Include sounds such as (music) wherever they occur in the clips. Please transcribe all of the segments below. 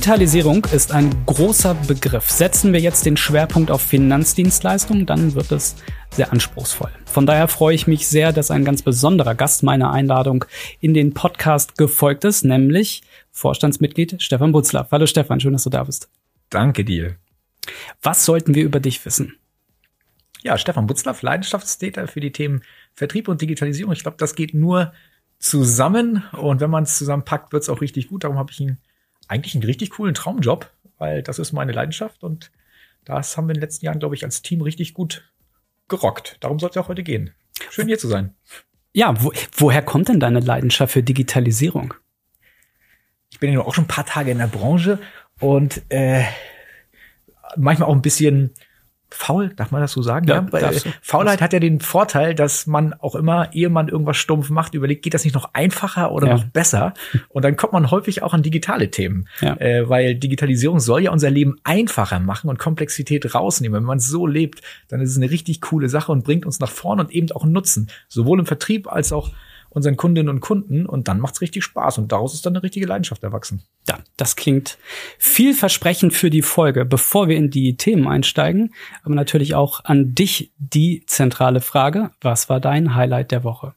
Digitalisierung ist ein großer Begriff. Setzen wir jetzt den Schwerpunkt auf Finanzdienstleistungen, dann wird es sehr anspruchsvoll. Von daher freue ich mich sehr, dass ein ganz besonderer Gast meiner Einladung in den Podcast gefolgt ist, nämlich Vorstandsmitglied Stefan Butzlaff. Hallo Stefan, schön, dass du da bist. Danke dir. Was sollten wir über dich wissen? Ja, Stefan Butzlaff, Leidenschaftstäter für die Themen Vertrieb und Digitalisierung. Ich glaube, das geht nur zusammen und wenn man es zusammenpackt, wird es auch richtig gut. Darum habe ich ihn eigentlich einen richtig coolen Traumjob, weil das ist meine Leidenschaft und das haben wir in den letzten Jahren, glaube ich, als Team richtig gut gerockt. Darum soll es auch heute gehen. Schön hier zu sein. Ja, wo, woher kommt denn deine Leidenschaft für Digitalisierung? Ich bin ja auch schon ein paar Tage in der Branche und äh, manchmal auch ein bisschen faul, darf man das so sagen? Ja, ja? Faulheit hat ja den Vorteil, dass man auch immer, ehe man irgendwas stumpf macht, überlegt, geht das nicht noch einfacher oder ja. noch besser? (laughs) Und dann kommt man häufig auch an digitale Themen, ja. äh, weil Digitalisierung soll ja unser Leben einfacher machen und Komplexität rausnehmen. Wenn man es so lebt, dann ist es eine richtig coole Sache und bringt uns nach vorne und eben auch einen Nutzen, sowohl im Vertrieb als auch unseren Kundinnen und Kunden und dann macht's richtig Spaß und daraus ist dann eine richtige Leidenschaft erwachsen. Ja, das klingt vielversprechend für die Folge. Bevor wir in die Themen einsteigen, aber natürlich auch an dich die zentrale Frage. Was war dein Highlight der Woche?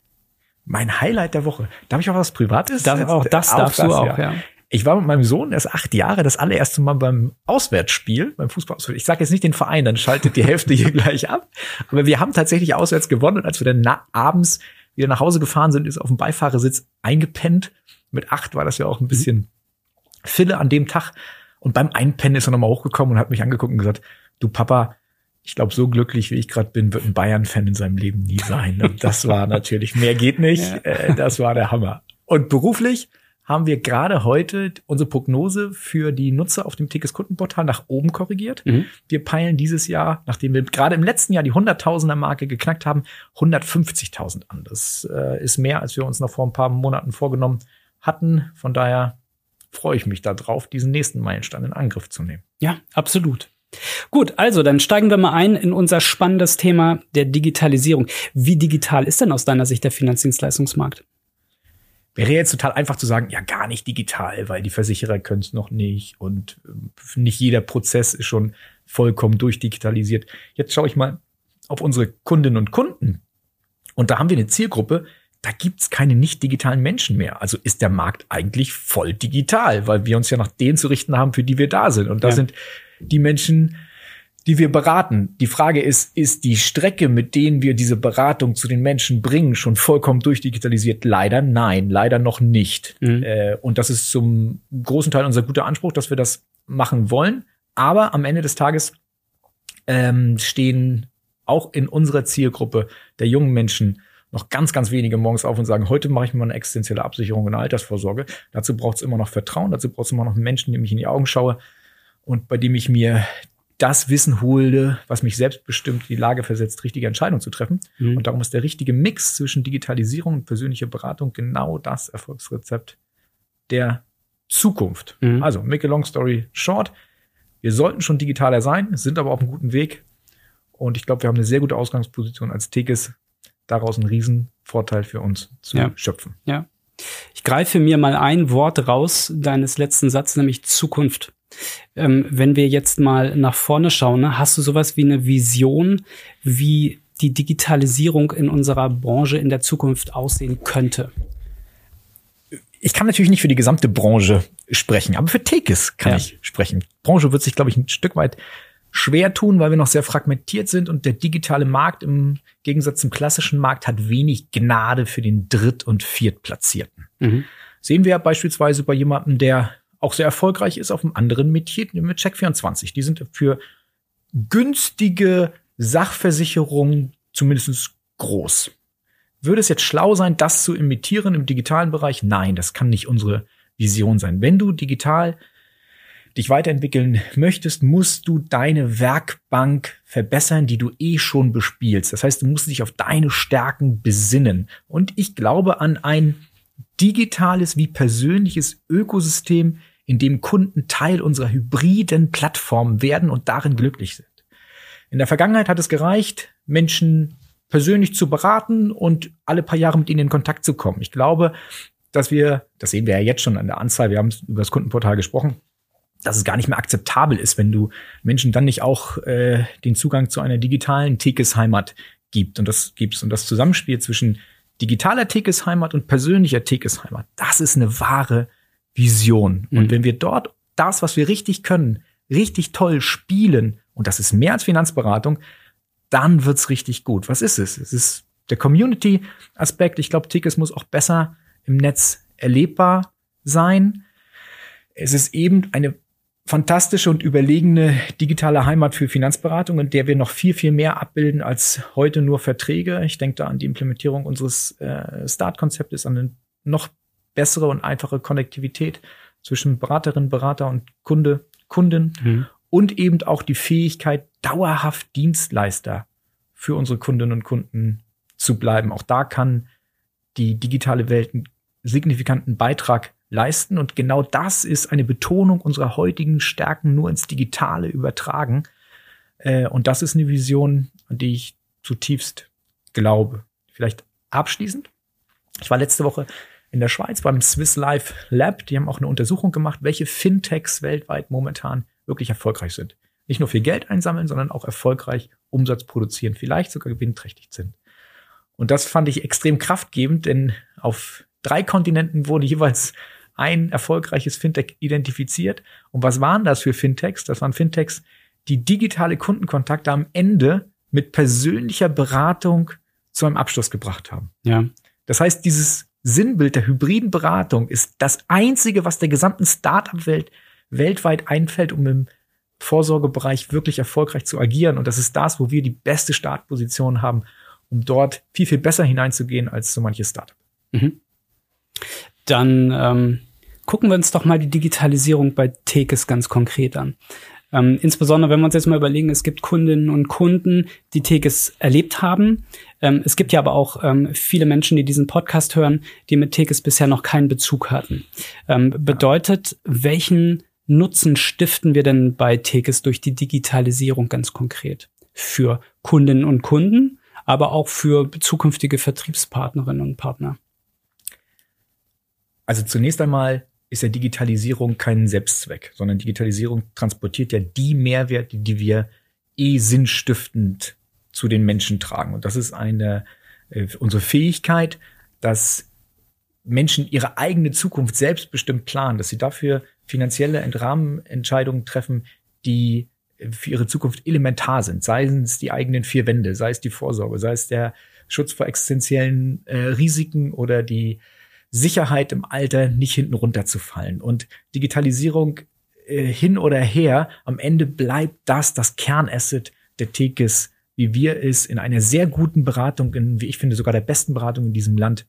Mein Highlight der Woche. Darf ich auch was Privates? Das, auch das darfst das, du auch, ja. ja. Ich war mit meinem Sohn, er ist acht Jahre, das allererste Mal beim Auswärtsspiel, beim Fußball. Ich sage jetzt nicht den Verein, dann schaltet die (laughs) Hälfte hier gleich ab. Aber wir haben tatsächlich auswärts gewonnen und als wir dann abends wieder nach Hause gefahren sind, ist auf dem Beifahrersitz eingepennt. Mit acht war das ja auch ein bisschen Fille an dem Tag. Und beim Einpennen ist er nochmal hochgekommen und hat mich angeguckt und gesagt, du Papa, ich glaube, so glücklich wie ich gerade bin, wird ein Bayern-Fan in seinem Leben nie sein. Und das war (laughs) natürlich, mehr geht nicht. Ja. Äh, das war der Hammer. Und beruflich haben wir gerade heute unsere Prognose für die Nutzer auf dem Tickets Kundenportal nach oben korrigiert. Mhm. Wir peilen dieses Jahr, nachdem wir gerade im letzten Jahr die 100.000er Marke geknackt haben, 150.000 an. Das äh, ist mehr, als wir uns noch vor ein paar Monaten vorgenommen hatten. Von daher freue ich mich darauf, diesen nächsten Meilenstein in Angriff zu nehmen. Ja, absolut. Gut, also dann steigen wir mal ein in unser spannendes Thema der Digitalisierung. Wie digital ist denn aus deiner Sicht der Finanzdienstleistungsmarkt? Wäre jetzt total einfach zu sagen, ja, gar nicht digital, weil die Versicherer können es noch nicht und äh, nicht jeder Prozess ist schon vollkommen durchdigitalisiert. Jetzt schaue ich mal auf unsere Kundinnen und Kunden. Und da haben wir eine Zielgruppe, da gibt's keine nicht digitalen Menschen mehr. Also ist der Markt eigentlich voll digital, weil wir uns ja nach denen zu richten haben, für die wir da sind. Und da ja. sind die Menschen, die wir beraten. Die Frage ist, ist die Strecke, mit denen wir diese Beratung zu den Menschen bringen, schon vollkommen durchdigitalisiert? Leider nein, leider noch nicht. Mhm. Äh, und das ist zum großen Teil unser guter Anspruch, dass wir das machen wollen. Aber am Ende des Tages ähm, stehen auch in unserer Zielgruppe der jungen Menschen noch ganz, ganz wenige morgens auf und sagen, heute mache ich mir mal eine existenzielle Absicherung und eine Altersvorsorge. Dazu braucht es immer noch Vertrauen, dazu braucht es immer noch einen Menschen, dem ich in die Augen schaue und bei dem ich mir das Wissen holte, was mich selbstbestimmt in die Lage versetzt, richtige Entscheidungen zu treffen. Mhm. Und darum ist der richtige Mix zwischen Digitalisierung und persönlicher Beratung genau das Erfolgsrezept der Zukunft. Mhm. Also, make a long story short. Wir sollten schon digitaler sein, sind aber auf einem guten Weg. Und ich glaube, wir haben eine sehr gute Ausgangsposition als Tekes, daraus einen Riesenvorteil für uns zu ja. schöpfen. Ja. Ich greife mir mal ein Wort raus deines letzten Satzes, nämlich Zukunft. Ähm, wenn wir jetzt mal nach vorne schauen, ne, hast du sowas wie eine Vision, wie die Digitalisierung in unserer Branche in der Zukunft aussehen könnte? Ich kann natürlich nicht für die gesamte Branche sprechen, aber für Tekes kann ja. ich sprechen. Die Branche wird sich, glaube ich, ein Stück weit schwer tun, weil wir noch sehr fragmentiert sind und der digitale Markt im Gegensatz zum klassischen Markt hat wenig Gnade für den Dritt- und Viertplatzierten. Mhm. Sehen wir beispielsweise bei jemandem, der auch sehr erfolgreich ist auf einem anderen Metier, mit Check24. Die sind für günstige Sachversicherungen zumindest groß. Würde es jetzt schlau sein, das zu imitieren im digitalen Bereich? Nein, das kann nicht unsere Vision sein. Wenn du digital dich weiterentwickeln möchtest, musst du deine Werkbank verbessern, die du eh schon bespielst. Das heißt, du musst dich auf deine Stärken besinnen. Und ich glaube an ein digitales wie persönliches Ökosystem, in dem Kunden Teil unserer hybriden Plattform werden und darin glücklich sind. In der Vergangenheit hat es gereicht, Menschen persönlich zu beraten und alle paar Jahre mit ihnen in Kontakt zu kommen. Ich glaube, dass wir, das sehen wir ja jetzt schon an der Anzahl, wir haben über das Kundenportal gesprochen, dass es gar nicht mehr akzeptabel ist, wenn du Menschen dann nicht auch äh, den Zugang zu einer digitalen Tekesheimat gibt und das gibst und das Zusammenspiel zwischen digitaler Tekesheimat und persönlicher Tekesheimat. Das ist eine wahre Vision. Mhm. Und wenn wir dort das, was wir richtig können, richtig toll spielen, und das ist mehr als Finanzberatung, dann wird's richtig gut. Was ist es? Es ist der Community-Aspekt. Ich glaube, Tickets muss auch besser im Netz erlebbar sein. Es ist eben eine fantastische und überlegene digitale Heimat für Finanzberatung, in der wir noch viel, viel mehr abbilden als heute nur Verträge. Ich denke da an die Implementierung unseres äh, Start-Konzeptes, an eine noch bessere und einfache Konnektivität zwischen Beraterin, Berater und Kunde, Kunden mhm. und eben auch die Fähigkeit, dauerhaft Dienstleister für unsere Kundinnen und Kunden zu bleiben. Auch da kann die digitale Welt einen signifikanten Beitrag leisten. Und genau das ist eine Betonung unserer heutigen Stärken nur ins Digitale übertragen. Äh, und das ist eine Vision, an die ich zutiefst glaube. Vielleicht abschließend. Ich war letzte Woche in der Schweiz beim Swiss Life Lab. Die haben auch eine Untersuchung gemacht, welche Fintechs weltweit momentan wirklich erfolgreich sind. Nicht nur viel Geld einsammeln, sondern auch erfolgreich Umsatz produzieren, vielleicht sogar gewinnträchtig sind. Und das fand ich extrem kraftgebend, denn auf drei Kontinenten wurde jeweils ein erfolgreiches Fintech identifiziert. Und was waren das für Fintechs? Das waren Fintechs, die digitale Kundenkontakte am Ende mit persönlicher Beratung zu einem Abschluss gebracht haben. Ja. Das heißt, dieses Sinnbild der hybriden Beratung ist das einzige, was der gesamten Startup-Welt weltweit einfällt, um im Vorsorgebereich wirklich erfolgreich zu agieren. Und das ist das, wo wir die beste Startposition haben, um dort viel, viel besser hineinzugehen als so manches Startup. Mhm. Dann ähm, gucken wir uns doch mal die Digitalisierung bei Tekes ganz konkret an. Ähm, insbesondere, wenn wir uns jetzt mal überlegen, es gibt Kundinnen und Kunden, die Tekes erlebt haben. Ähm, es gibt ja aber auch ähm, viele Menschen, die diesen Podcast hören, die mit Tekes bisher noch keinen Bezug hatten. Ähm, bedeutet, welchen Nutzen stiften wir denn bei Tekes durch die Digitalisierung ganz konkret? Für Kundinnen und Kunden, aber auch für zukünftige Vertriebspartnerinnen und Partner. Also zunächst einmal ist ja Digitalisierung kein Selbstzweck, sondern Digitalisierung transportiert ja die Mehrwerte, die wir eh sinnstiftend zu den Menschen tragen. Und das ist eine äh, unsere Fähigkeit, dass Menschen ihre eigene Zukunft selbstbestimmt planen, dass sie dafür finanzielle Entrahmenentscheidungen treffen, die für ihre Zukunft elementar sind. Sei es die eigenen vier Wände, sei es die Vorsorge, sei es der Schutz vor existenziellen äh, Risiken oder die Sicherheit im Alter nicht hinten runterzufallen. Und Digitalisierung äh, hin oder her, am Ende bleibt das das Kernasset der Tekes, wie wir es in einer sehr guten Beratung, in, wie ich finde, sogar der besten Beratung in diesem Land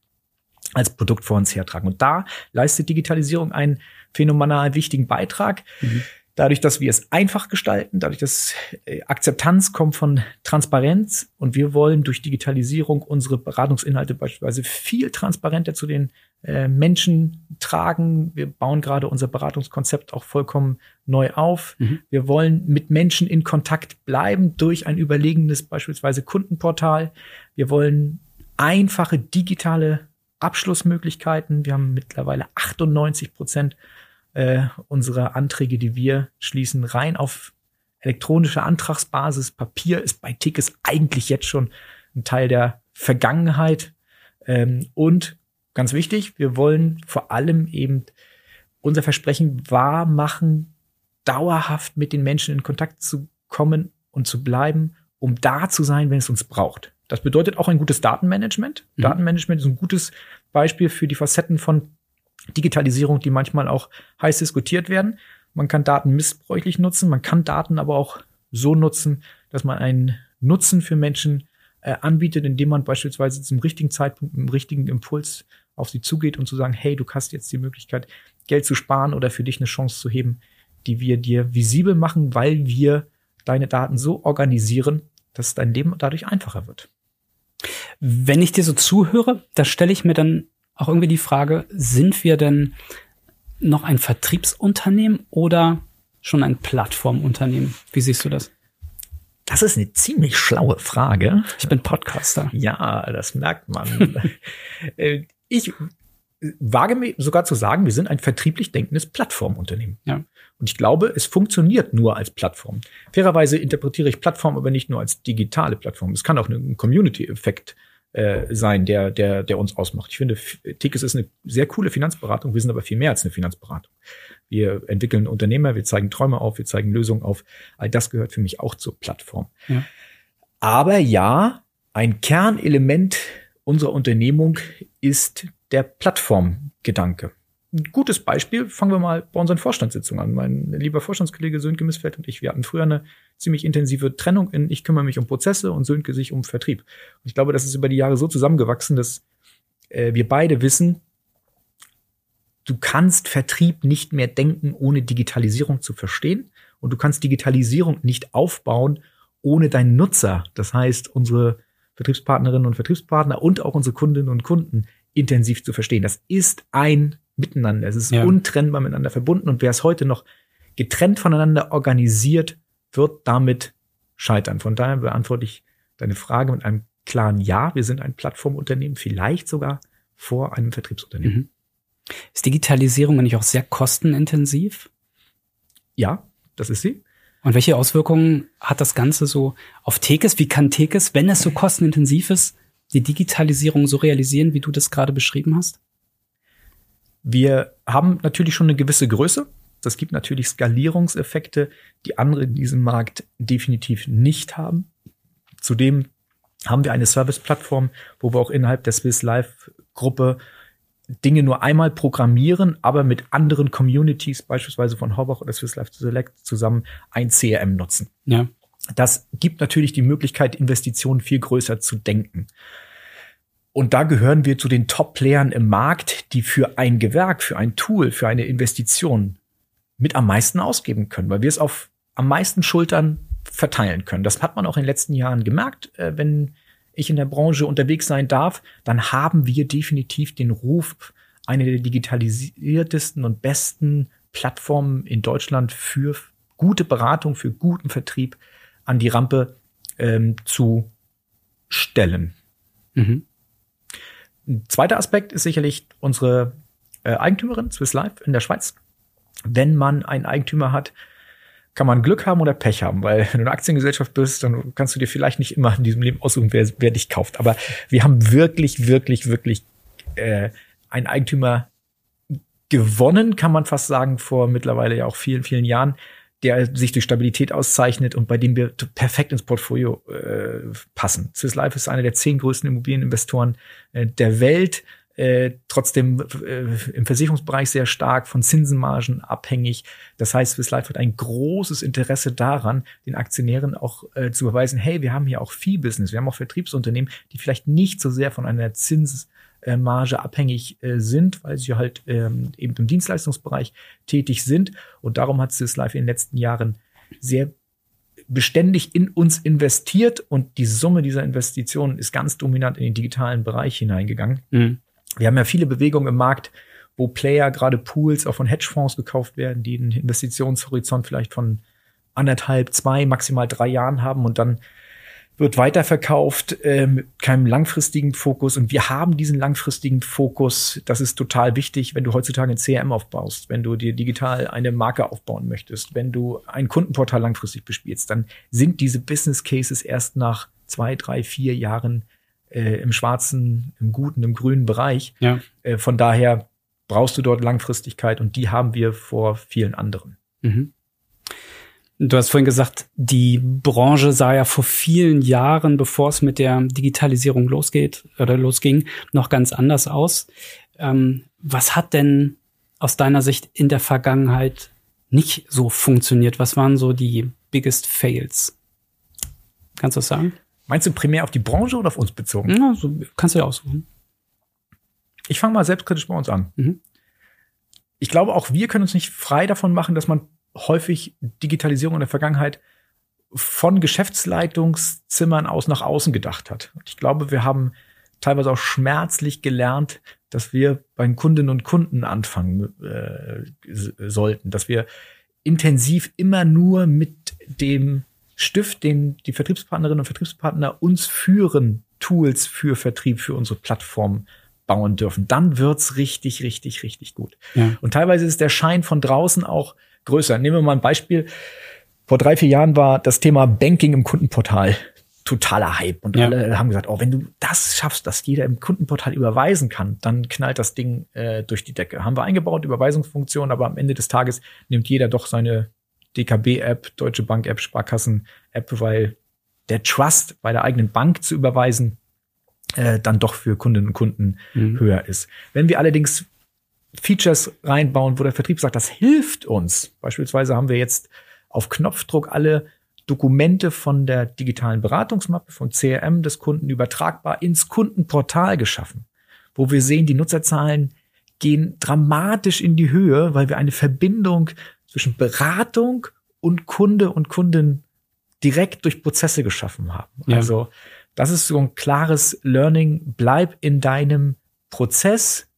als Produkt vor uns hertragen. Und da leistet Digitalisierung einen phänomenal wichtigen Beitrag. Mhm. Dadurch, dass wir es einfach gestalten, dadurch, dass äh, Akzeptanz kommt von Transparenz und wir wollen durch Digitalisierung unsere Beratungsinhalte beispielsweise viel transparenter zu den äh, Menschen tragen. Wir bauen gerade unser Beratungskonzept auch vollkommen neu auf. Mhm. Wir wollen mit Menschen in Kontakt bleiben durch ein überlegenes beispielsweise Kundenportal. Wir wollen einfache digitale Abschlussmöglichkeiten. Wir haben mittlerweile 98 Prozent äh, unserer Anträge, die wir schließen, rein auf elektronische Antragsbasis. Papier ist bei Tickets eigentlich jetzt schon ein Teil der Vergangenheit. Ähm, und ganz wichtig, wir wollen vor allem eben unser Versprechen wahr machen, dauerhaft mit den Menschen in Kontakt zu kommen und zu bleiben, um da zu sein, wenn es uns braucht. Das bedeutet auch ein gutes Datenmanagement. Mhm. Datenmanagement ist ein gutes Beispiel für die Facetten von Digitalisierung, die manchmal auch heiß diskutiert werden. Man kann Daten missbräuchlich nutzen, man kann Daten aber auch so nutzen, dass man einen Nutzen für Menschen äh, anbietet, indem man beispielsweise zum richtigen Zeitpunkt, mit dem richtigen Impuls auf sie zugeht und zu sagen, hey, du hast jetzt die Möglichkeit, Geld zu sparen oder für dich eine Chance zu heben, die wir dir visibel machen, weil wir deine Daten so organisieren, dass dein Leben dadurch einfacher wird. Wenn ich dir so zuhöre, da stelle ich mir dann auch irgendwie die Frage, sind wir denn noch ein Vertriebsunternehmen oder schon ein Plattformunternehmen? Wie siehst du das? Das ist eine ziemlich schlaue Frage. Ich bin Podcaster. Ja, das merkt man. (laughs) Äh, ich wage mir sogar zu sagen, wir sind ein vertrieblich denkendes Plattformunternehmen. Ja. Und ich glaube, es funktioniert nur als Plattform. Fairerweise interpretiere ich Plattform aber nicht nur als digitale Plattform. Es kann auch ein Community-Effekt äh, sein, der, der, der uns ausmacht. Ich finde, Tickets ist eine sehr coole Finanzberatung. Wir sind aber viel mehr als eine Finanzberatung. Wir entwickeln Unternehmer, wir zeigen Träume auf, wir zeigen Lösungen auf. All das gehört für mich auch zur Plattform. Ja. Aber ja, ein Kernelement unserer Unternehmung ist der Plattformgedanke. Ein gutes Beispiel, fangen wir mal bei unseren Vorstandssitzungen an. Mein lieber Vorstandskollege Sönke Missfeld und ich, wir hatten früher eine ziemlich intensive Trennung in ich kümmere mich um Prozesse und Sönke sich um Vertrieb. Und ich glaube, das ist über die Jahre so zusammengewachsen, dass äh, wir beide wissen, du kannst Vertrieb nicht mehr denken, ohne Digitalisierung zu verstehen. Und du kannst Digitalisierung nicht aufbauen, ohne deinen Nutzer, das heißt unsere Vertriebspartnerinnen und Vertriebspartner und auch unsere Kundinnen und Kunden intensiv zu verstehen. Das ist ein Miteinander. Es ist Ja. untrennbar miteinander verbunden und wer es heute noch getrennt voneinander organisiert, wird damit scheitern. Von daher beantworte ich deine Frage mit einem klaren Ja. Wir sind ein Plattformunternehmen, vielleicht sogar vor einem Vertriebsunternehmen. Mhm. Ist Digitalisierung eigentlich auch sehr kostenintensiv? Ja, das ist sie. Und welche Auswirkungen hat das Ganze so auf Tekes? Wie kann Tekes, wenn es so kostenintensiv ist, die Digitalisierung so realisieren, wie du das gerade beschrieben hast? Wir haben natürlich schon eine gewisse Größe. Das gibt natürlich Skalierungseffekte, die andere in diesem Markt definitiv nicht haben. Zudem haben wir eine Service-Plattform, wo wir auch innerhalb der Swiss Life Gruppe Dinge nur einmal programmieren, aber mit anderen Communities, beispielsweise von Horbach oder Swiss Life Select zusammen ein CRM nutzen. Ja. Das gibt natürlich die Möglichkeit, Investitionen viel größer zu denken. Und da gehören wir zu den Top-Playern im Markt, die für ein Gewerk, für ein Tool, für eine Investition mit am meisten ausgeben können, weil wir es auf am meisten Schultern verteilen können. Das hat man auch in den letzten Jahren gemerkt. Äh, wenn ich in der Branche unterwegs sein darf, dann haben wir definitiv den Ruf, eine der digitalisiertesten und besten Plattformen in Deutschland für gute Beratung, für guten Vertrieb an die Rampe ähm, zu stellen. Mhm. Ein zweiter Aspekt ist sicherlich unsere äh, Eigentümerin, Swiss Life in der Schweiz. Wenn man einen Eigentümer hat, kann man Glück haben oder Pech haben, weil (laughs) wenn du eine Aktiengesellschaft bist, dann kannst du dir vielleicht nicht immer in diesem Leben aussuchen, wer, wer dich kauft. Aber wir haben wirklich, wirklich, wirklich äh, einen Eigentümer gewonnen, kann man fast sagen, vor mittlerweile ja auch vielen, vielen Jahren, der sich durch Stabilität auszeichnet und bei dem wir perfekt ins Portfolio äh, passen. Swiss Life ist einer der zehn größten Immobilieninvestoren äh, der Welt, äh, trotzdem äh, im Versicherungsbereich sehr stark von Zinsenmargen abhängig. Das heißt, Swiss Life hat ein großes Interesse daran, den Aktionären auch äh, zu beweisen, hey, wir haben hier auch Fee-Business, wir haben auch Vertriebsunternehmen, die vielleicht nicht so sehr von einer Zinsmarge abhängig äh, sind, weil sie halt ähm, eben im Dienstleistungsbereich tätig sind. Und darum hat Swiss Life in den letzten Jahren sehr beständig in uns investiert und die Summe dieser Investitionen ist ganz dominant in den digitalen Bereich hineingegangen. Mhm. Wir haben ja viele Bewegungen im Markt, wo Player, gerade Pools, auch von Hedgefonds gekauft werden, die einen Investitionshorizont vielleicht von anderthalb, zwei, maximal drei Jahren haben und dann wird weiterverkauft äh, mit keinem langfristigen Fokus. Und wir haben diesen langfristigen Fokus. Das ist total wichtig, wenn du heutzutage ein CRM aufbaust, wenn du dir digital eine Marke aufbauen möchtest, wenn du ein Kundenportal langfristig bespielst, dann sind diese Business Cases erst nach zwei, drei, vier Jahren äh, im schwarzen, im guten, im grünen Bereich. Ja. Äh, von daher brauchst du dort Langfristigkeit und die haben wir vor vielen anderen. Mhm. Du hast vorhin gesagt, die Branche sah ja vor vielen Jahren, bevor es mit der Digitalisierung losgeht oder losging, noch ganz anders aus. Ähm, was hat denn aus deiner Sicht in der Vergangenheit nicht so funktioniert? Was waren so die biggest fails? Kannst du das sagen? Meinst du primär auf die Branche oder auf uns bezogen? Ja, so kannst du ja aussuchen. Ich fange mal selbstkritisch bei uns an. Mhm. Ich glaube, auch wir können uns nicht frei davon machen, dass man häufig Digitalisierung in der Vergangenheit von Geschäftsleitungszimmern aus nach außen gedacht hat. Und ich glaube, wir haben teilweise auch schmerzlich gelernt, dass wir bei den Kundinnen und Kunden anfangen äh, sollten, dass wir intensiv immer nur mit dem Stift, den die Vertriebspartnerinnen und Vertriebspartner uns führen, Tools für Vertrieb, für unsere Plattform bauen dürfen. Dann wird's richtig, richtig, richtig gut. Ja. Und teilweise ist der Schein von draußen auch größer. Nehmen wir mal ein Beispiel. Vor drei, vier Jahren war das Thema Banking im Kundenportal totaler Hype. Und Ja. alle haben gesagt, oh, wenn du das schaffst, dass jeder im Kundenportal überweisen kann, dann knallt das Ding äh, durch die Decke. Haben wir eingebaut, Überweisungsfunktion, aber am Ende des Tages nimmt jeder doch seine DKB-App, Deutsche Bank-App, Sparkassen-App, weil der Trust bei der eigenen Bank zu überweisen äh, dann doch für Kundinnen und Kunden Mhm. höher ist. Wenn wir allerdings Features reinbauen, wo der Vertrieb sagt, das hilft uns. Beispielsweise haben wir jetzt auf Knopfdruck alle Dokumente von der digitalen Beratungsmappe, vom CRM des Kunden übertragbar ins Kundenportal geschaffen, wo wir sehen, die Nutzerzahlen gehen dramatisch in die Höhe, weil wir eine Verbindung zwischen Beratung und Kunde und Kundin direkt durch Prozesse geschaffen haben. Ja. Also das ist so ein klares Learning. Bleib in deinem Prozess,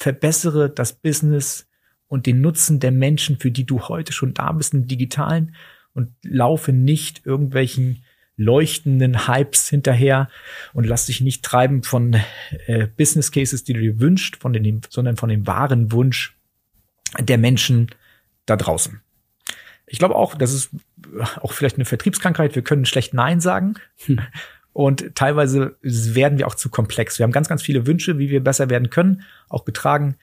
verbessere das Business und den Nutzen der Menschen, für die du heute schon da bist im Digitalen und laufe nicht irgendwelchen leuchtenden Hypes hinterher und lass dich nicht treiben von äh, Business Cases, die du dir wünschst, von den, sondern von dem wahren Wunsch der Menschen da draußen. Ich glaube auch, das ist auch vielleicht eine Vertriebskrankheit. Wir können schlecht Nein sagen. Und teilweise werden wir auch zu komplex. Wir haben ganz, ganz viele Wünsche, wie wir besser werden können, auch getragen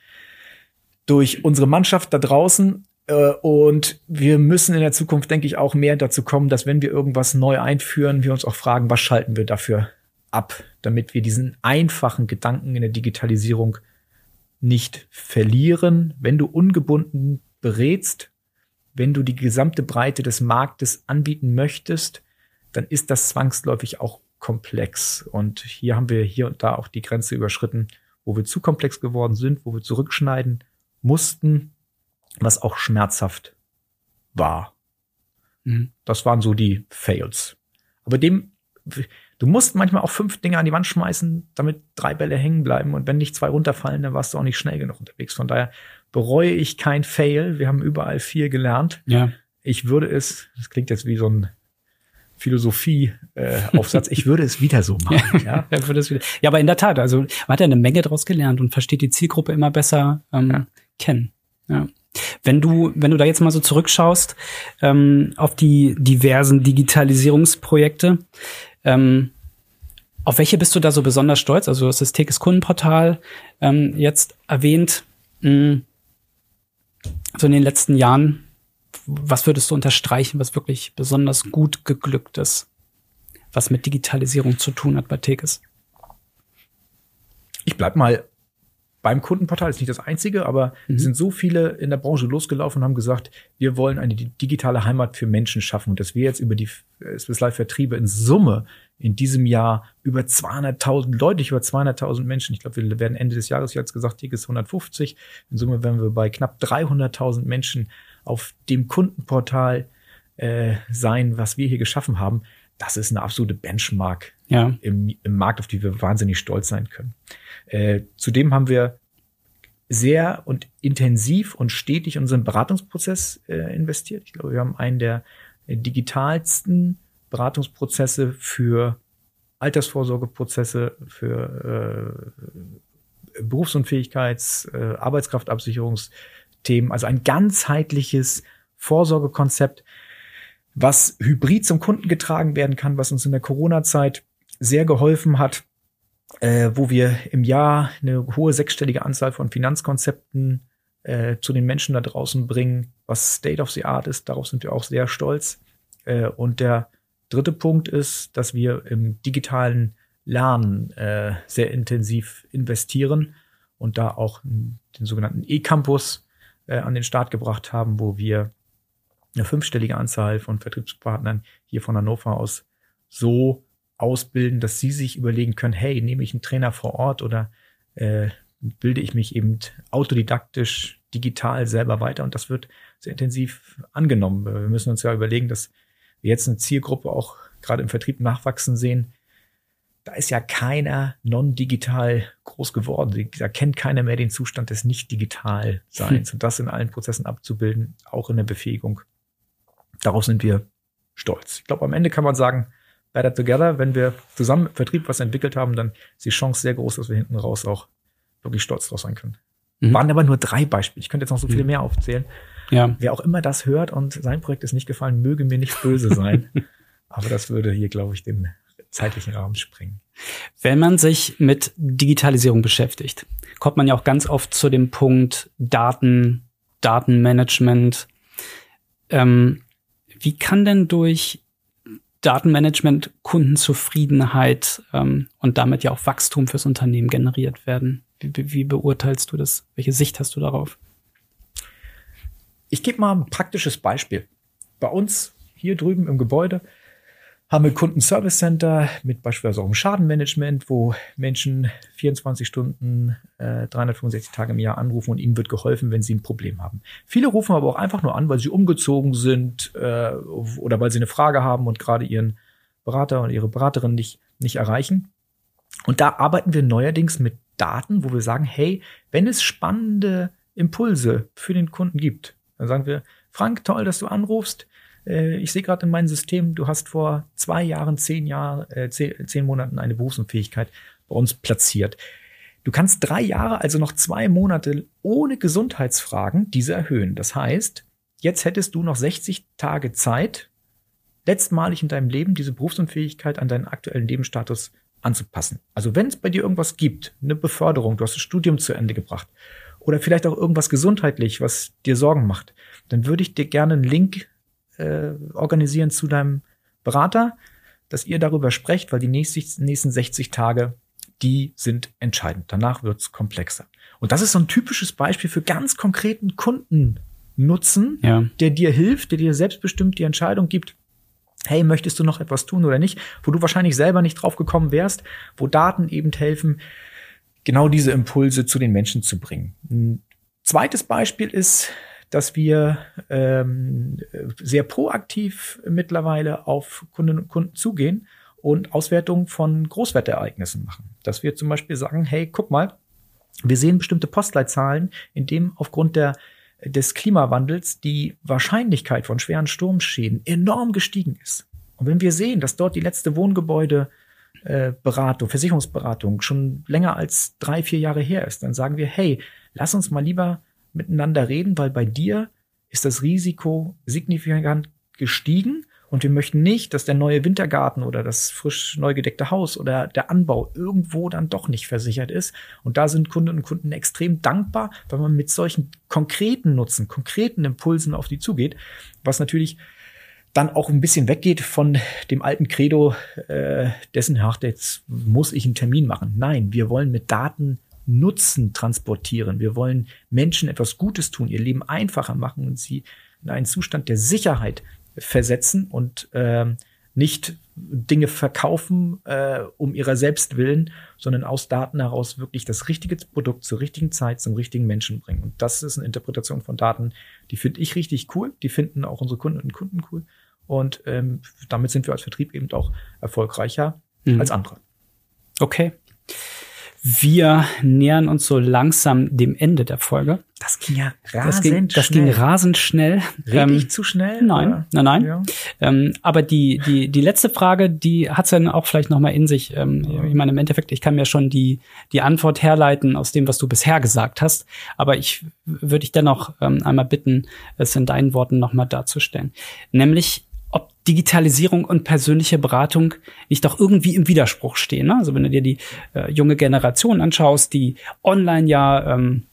durch unsere Mannschaft da draußen. Äh, Und wir müssen in der Zukunft, denke ich, auch mehr dazu kommen, dass wenn wir irgendwas neu einführen, wir uns auch fragen, was schalten wir dafür ab, damit wir diesen einfachen Gedanken in der Digitalisierung nicht verlieren. Wenn du ungebunden berätst, wenn du die gesamte Breite des Marktes anbieten möchtest, dann ist das zwangsläufig auch komplex. Und hier haben wir hier und da auch die Grenze überschritten, wo wir zu komplex geworden sind, wo wir zurückschneiden mussten, was auch schmerzhaft war. Mhm. Das waren so die Fails. Aber dem, du musst manchmal auch fünf Dinge an die Wand schmeißen, damit drei Bälle hängen bleiben. Und wenn nicht zwei runterfallen, dann warst du auch nicht schnell genug unterwegs. Von daher bereue ich kein Fail. Wir haben überall viel gelernt. Ja. Ich würde es, das klingt jetzt wie so ein Philosophie-Aufsatz, ich würde es wieder so machen. (laughs) Ja? Ja, für das wieder. ja, aber in der Tat, also man hat ja eine Menge daraus gelernt und versteht die Zielgruppe immer besser ähm, Ja. kennen. Ja. Wenn du, wenn du da jetzt mal so zurückschaust ähm, auf die diversen Digitalisierungsprojekte, ähm, auf welche bist du da so besonders stolz? Also du hast das Tekes Kundenportal ähm, jetzt erwähnt. Mh, so in den letzten Jahren, was würdest du unterstreichen, was wirklich besonders gut geglückt ist, was mit Digitalisierung zu tun hat bei Tekes? Ich bleib mal beim Kundenportal, ist nicht das einzige, aber es sind so viele in der Branche losgelaufen und haben gesagt, wir wollen eine di- digitale Heimat für Menschen schaffen und dass wir jetzt über die äh, Swiss Life Vertriebe in Summe in diesem Jahr über 200.000, deutlich über 200.000 Menschen, ich glaube, wir werden Ende des Jahres jetzt gesagt, Tickets 150, in Summe werden wir bei knapp 300.000 Menschen auf dem Kundenportal äh, sein, was wir hier geschaffen haben. Das ist eine absolute Benchmark Ja. im, im Markt, auf die wir wahnsinnig stolz sein können. Äh, zudem haben wir sehr und intensiv und stetig in unseren Beratungsprozess äh, investiert. Ich glaube, wir haben einen der digitalsten Beratungsprozesse für Altersvorsorgeprozesse, für äh, Berufsunfähigkeits-, äh, Arbeitskraftabsicherungsthemen. Also ein ganzheitliches Vorsorgekonzept, was hybrid zum Kunden getragen werden kann, was uns in der Corona-Zeit sehr geholfen hat, äh, wo wir im Jahr eine hohe sechsstellige Anzahl von Finanzkonzepten äh, zu den Menschen da draußen bringen, was State of the Art ist. Darauf sind wir auch sehr stolz. Äh, und der dritte Punkt ist, dass wir im digitalen Lernen äh, sehr intensiv investieren und da auch den sogenannten E-Campus äh, an den Start gebracht haben, wo wir eine fünfstellige Anzahl von Vertriebspartnern hier von Hannover aus so ausbilden, dass sie sich überlegen können, hey, nehme ich einen Trainer vor Ort oder äh, bilde ich mich eben autodidaktisch, digital selber weiter und das wird sehr intensiv angenommen. Wir müssen uns ja überlegen, dass wir jetzt eine Zielgruppe auch gerade im Vertrieb nachwachsen sehen. Da ist ja keiner non-digital groß geworden. Da kennt keiner mehr den Zustand des Nicht-Digital-Seins. (laughs) Und das in allen Prozessen abzubilden, auch in der Befähigung. Darauf sind wir stolz. Ich glaube, am Ende kann man sagen, better together. Wenn wir zusammen im Vertrieb was entwickelt haben, dann ist die Chance sehr groß, dass wir hinten raus auch wirklich stolz drauf sein können. Mhm. Waren aber nur drei Beispiele. Ich könnte jetzt noch so viele mhm. mehr aufzählen. Ja. Wer auch immer das hört und sein Projekt ist nicht gefallen, möge mir nicht böse sein. (laughs) aber das würde hier, glaube ich, den zeitlichen Rahmen sprengen. Wenn man sich mit Digitalisierung beschäftigt, kommt man ja auch ganz oft zu dem Punkt Daten, Datenmanagement. Ähm, wie kann denn durch Datenmanagement Kundenzufriedenheit ähm, und damit ja auch Wachstum fürs Unternehmen generiert werden? Wie, wie beurteilst du das? Welche Sicht hast du darauf? Ich gebe mal ein praktisches Beispiel. Bei uns hier drüben im Gebäude haben wir Kundenservice Center mit beispielsweise auch einem Schadenmanagement, wo Menschen 24 Stunden, äh, 365 Tage im Jahr anrufen und ihnen wird geholfen, wenn sie ein Problem haben. Viele rufen aber auch einfach nur an, weil sie umgezogen sind äh, oder weil sie eine Frage haben und gerade ihren Berater oder ihre Beraterin nicht, nicht erreichen. Und da arbeiten wir neuerdings mit Daten, wo wir sagen, hey, wenn es spannende Impulse für den Kunden gibt, dann sagen wir, Frank, toll, dass du anrufst. Äh, ich sehe gerade in meinem System, du hast vor zwei Jahren, zehn Jahren, äh, zehn, zehn Monaten eine Berufsunfähigkeit bei uns platziert. Du kannst drei Jahre, also noch zwei Monate ohne Gesundheitsfragen diese erhöhen. Das heißt, jetzt hättest du noch 60 Tage Zeit, letztmalig in deinem Leben diese Berufsunfähigkeit an deinen aktuellen Lebensstatus anzupassen. Also wenn es bei dir irgendwas gibt, eine Beförderung, du hast das Studium zu Ende gebracht oder vielleicht auch irgendwas gesundheitlich, was dir Sorgen macht, dann würde ich dir gerne einen Link äh, organisieren zu deinem Berater, dass ihr darüber sprecht, weil die nächsten, nächsten 60 Tage, die sind entscheidend. Danach wird's komplexer. Und das ist so ein typisches Beispiel für ganz konkreten Kundennutzen, ja. der dir hilft, der dir selbstbestimmt die Entscheidung gibt, hey, möchtest du noch etwas tun oder nicht, wo du wahrscheinlich selber nicht drauf gekommen wärst, wo Daten eben helfen, genau diese Impulse zu den Menschen zu bringen. Ein zweites Beispiel ist dass wir ähm, sehr proaktiv mittlerweile auf Kunden und Kunden zugehen und Auswertungen von Großwetterereignissen machen. Dass wir zum Beispiel sagen, hey, guck mal, wir sehen bestimmte Postleitzahlen, in dem aufgrund der des Klimawandels die Wahrscheinlichkeit von schweren Sturmschäden enorm gestiegen ist. Und wenn wir sehen, dass dort die letzte Wohngebäude äh, Beratung, Versicherungsberatung schon länger als drei, vier Jahre her ist, dann sagen wir, hey, lass uns mal lieber miteinander reden, weil bei dir ist das Risiko signifikant gestiegen und wir möchten nicht, dass der neue Wintergarten oder das frisch neu gedeckte Haus oder der Anbau irgendwo dann doch nicht versichert ist. Und da sind Kundinnen und Kunden extrem dankbar, weil man mit solchen konkreten Nutzen, konkreten Impulsen auf die zugeht, was natürlich dann auch ein bisschen weggeht von dem alten Credo, äh, dessen, ach, jetzt muss ich einen Termin machen. Nein, wir wollen mit Daten Nutzen transportieren. Wir wollen Menschen etwas Gutes tun, ihr Leben einfacher machen und sie in einen Zustand der Sicherheit versetzen und äh, nicht Dinge verkaufen äh, um ihrer selbst willen, sondern aus Daten heraus wirklich das richtige Produkt zur richtigen Zeit zum richtigen Menschen bringen. Und das ist eine Interpretation von Daten, die finde ich richtig cool. Die finden auch unsere Kunden und Kunden cool. Und ähm, damit sind wir als Vertrieb eben auch erfolgreicher mhm. als andere. Okay. Wir nähern uns so langsam dem Ende der Folge. Das ging ja rasend das ging, das schnell. ging rasend schnell. Rede ähm, ich zu schnell? Nein, oder? nein, nein. Ja. Ähm, aber die, die, die letzte Frage, die hat's dann auch vielleicht noch mal in sich. Ähm, ja. Ich meine, im Endeffekt, ich kann mir schon die, die Antwort herleiten aus dem, was du bisher gesagt hast. Aber ich würde dich dennoch ähm, einmal bitten, es in deinen Worten noch mal darzustellen. Nämlich, ob Digitalisierung und persönliche Beratung nicht doch irgendwie im Widerspruch stehen. Ne? Also wenn du dir die äh, junge Generation anschaust, die online ja, ähm,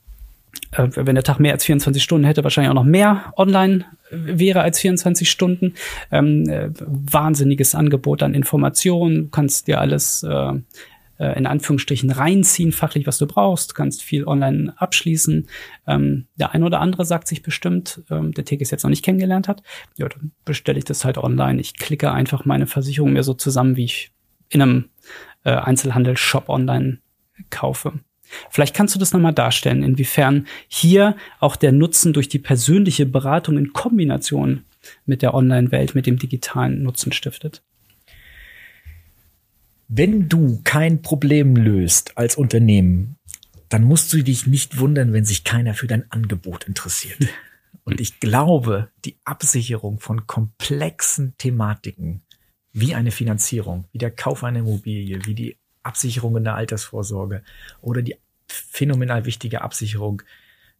äh, wenn der Tag mehr als 24 Stunden hätte, wahrscheinlich auch noch mehr online äh, wäre als 24 Stunden. Ähm, äh, wahnsinniges Angebot an Informationen, du kannst dir alles äh, äh, in Anführungsstrichen reinziehen, fachlich, was du brauchst. Kannst viel online abschließen. Ähm, der eine oder andere sagt sich bestimmt, ähm, der TGS jetzt noch nicht kennengelernt hat, ja, dann bestelle ich das halt online. Ich klicke einfach meine Versicherung mir so zusammen, wie ich in einem äh, Einzelhandelsshop online kaufe. Vielleicht kannst du das nochmal darstellen, inwiefern hier auch der Nutzen durch die persönliche Beratung in Kombination mit der Online-Welt, mit dem digitalen Nutzen stiftet. Wenn du kein Problem löst als Unternehmen, dann musst du dich nicht wundern, wenn sich keiner für dein Angebot interessiert. (laughs) Und ich glaube, die Absicherung von komplexen Thematiken, wie eine Finanzierung, wie der Kauf einer Immobilie, wie die Absicherung in der Altersvorsorge oder die phänomenal wichtige Absicherung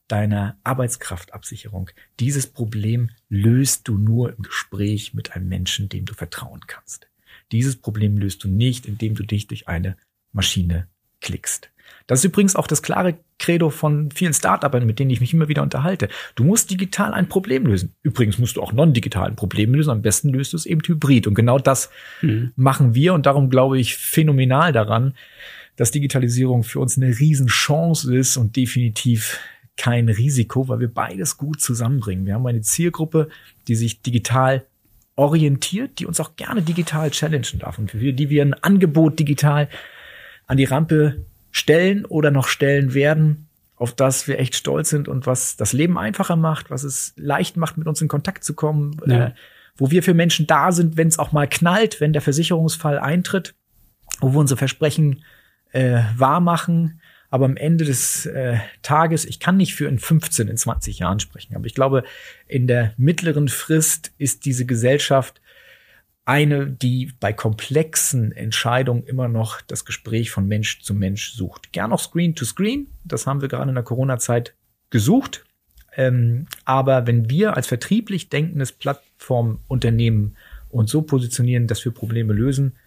deiner Arbeitskraftabsicherung. Dieses Problem löst du nur im Gespräch mit einem Menschen, dem du vertrauen kannst. Dieses Problem löst du nicht, indem du dich durch eine Maschine klickst. Das ist übrigens auch das klare Credo von vielen Startupern, mit denen ich mich immer wieder unterhalte. Du musst digital ein Problem lösen. Übrigens musst du auch non-digital ein Problem lösen. Am besten löst du es eben hybrid. Und genau das mhm. machen wir. Und darum glaube ich phänomenal daran, dass Digitalisierung für uns eine Riesenchance ist und definitiv kein Risiko, weil wir beides gut zusammenbringen. Wir haben eine Zielgruppe, die sich digital orientiert, die uns auch gerne digital challengen darf und für die wir ein Angebot digital an die Rampe stellen oder noch stellen werden, auf das wir echt stolz sind und was das Leben einfacher macht, was es leicht macht, mit uns in Kontakt zu kommen, ja. äh, wo wir für Menschen da sind, wenn es auch mal knallt, wenn der Versicherungsfall eintritt, wo wir unsere Versprechen äh, wahr machen, aber am Ende des äh, Tages, ich kann nicht für in 15, in 20 Jahren sprechen, aber ich glaube, in der mittleren Frist ist diese Gesellschaft eine, die bei komplexen Entscheidungen immer noch das Gespräch von Mensch zu Mensch sucht. Gern auch Screen to Screen. Das haben wir gerade in der Corona-Zeit gesucht. Ähm, aber wenn wir als vertrieblich denkendes Plattformunternehmen uns so positionieren, dass wir Probleme lösen,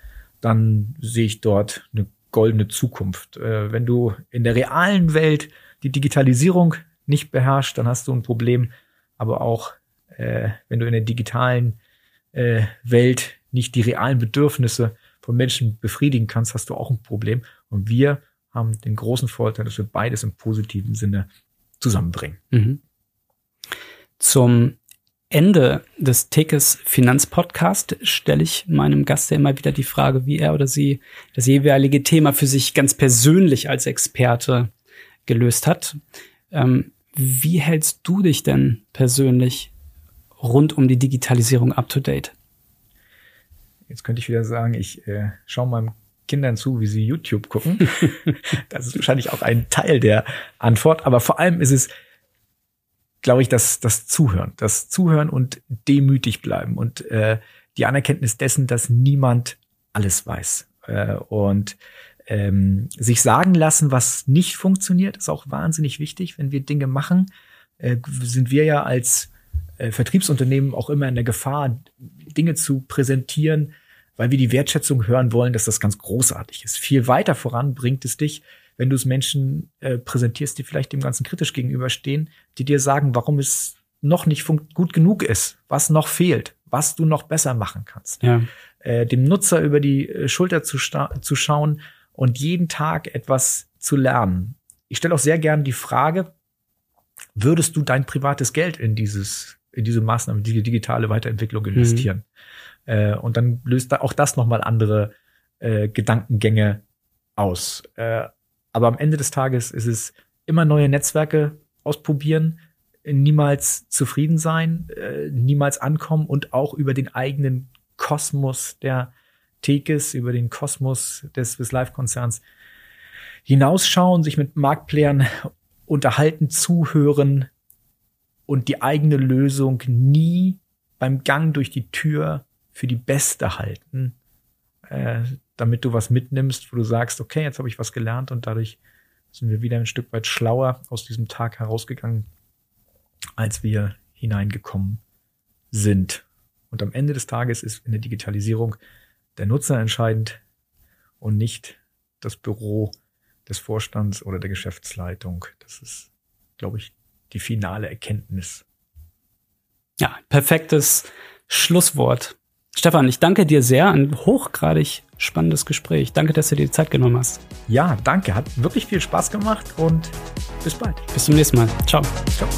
dann sehe ich dort eine goldene Zukunft. Äh, wenn du in der realen Welt die Digitalisierung nicht beherrschst, dann hast du ein Problem. Aber auch äh, wenn du in der digitalen äh, Welt nicht die realen Bedürfnisse von Menschen befriedigen kannst, hast du auch ein Problem. Und wir haben den großen Vorteil, dass wir beides im positiven Sinne zusammenbringen. Mhm. Zum Ende des Tickets Finanzpodcast stelle ich meinem Gast ja immer wieder die Frage, wie er oder sie das jeweilige Thema für sich ganz persönlich als Experte gelöst hat. Ähm, wie hältst du dich denn persönlich rund um die Digitalisierung up to date? Jetzt könnte ich wieder sagen, ich äh, schaue meinen Kindern zu, wie sie YouTube gucken. (laughs) das ist wahrscheinlich auch ein Teil der Antwort, aber vor allem ist es, glaube ich, das, das Zuhören, das Zuhören und demütig bleiben und äh, die Anerkenntnis dessen, dass niemand alles weiß. Äh, und ähm, sich sagen lassen, was nicht funktioniert, ist auch wahnsinnig wichtig. Wenn wir Dinge machen, äh, sind wir ja als äh, Vertriebsunternehmen auch immer in der Gefahr, Dinge zu präsentieren, weil wir die Wertschätzung hören wollen, dass das ganz großartig ist. Viel weiter voran bringt es dich, wenn du es Menschen äh, präsentierst, die vielleicht dem Ganzen kritisch gegenüberstehen, die dir sagen, warum es noch nicht gut genug ist, was noch fehlt, was du noch besser machen kannst. Ja. Äh, dem Nutzer über die äh, Schulter zu, zu schauen und jeden Tag etwas zu lernen. Ich stelle auch sehr gerne die Frage, würdest du dein privates Geld in dieses in diese Maßnahmen, die digitale Weiterentwicklung mhm. investieren. Mhm. Äh, und dann löst da auch das nochmal andere äh, Gedankengänge aus. Äh, aber am Ende des Tages ist es immer neue Netzwerke ausprobieren, niemals zufrieden sein, äh, niemals ankommen und auch über den eigenen Kosmos der Tekes, über den Kosmos des Swiss Life Konzerns hinausschauen, sich mit Marktplayern unterhalten, zuhören, und die eigene Lösung nie beim Gang durch die Tür für die beste halten, äh, damit du was mitnimmst, wo du sagst, okay, jetzt habe ich was gelernt und dadurch sind wir wieder ein Stück weit schlauer aus diesem Tag herausgegangen, als wir hineingekommen sind. Und am Ende des Tages ist in der Digitalisierung der Nutzer entscheidend und nicht das Büro des Vorstands oder der Geschäftsleitung. Das ist, glaube ich, die finale Erkenntnis. Ja, perfektes Schlusswort. Stefan, ich danke dir sehr. Ein hochgradig spannendes Gespräch. Danke, dass du dir die Zeit genommen hast. Ja, danke. Hat wirklich viel Spaß gemacht und bis bald. Bis zum nächsten Mal. Ciao. Ciao.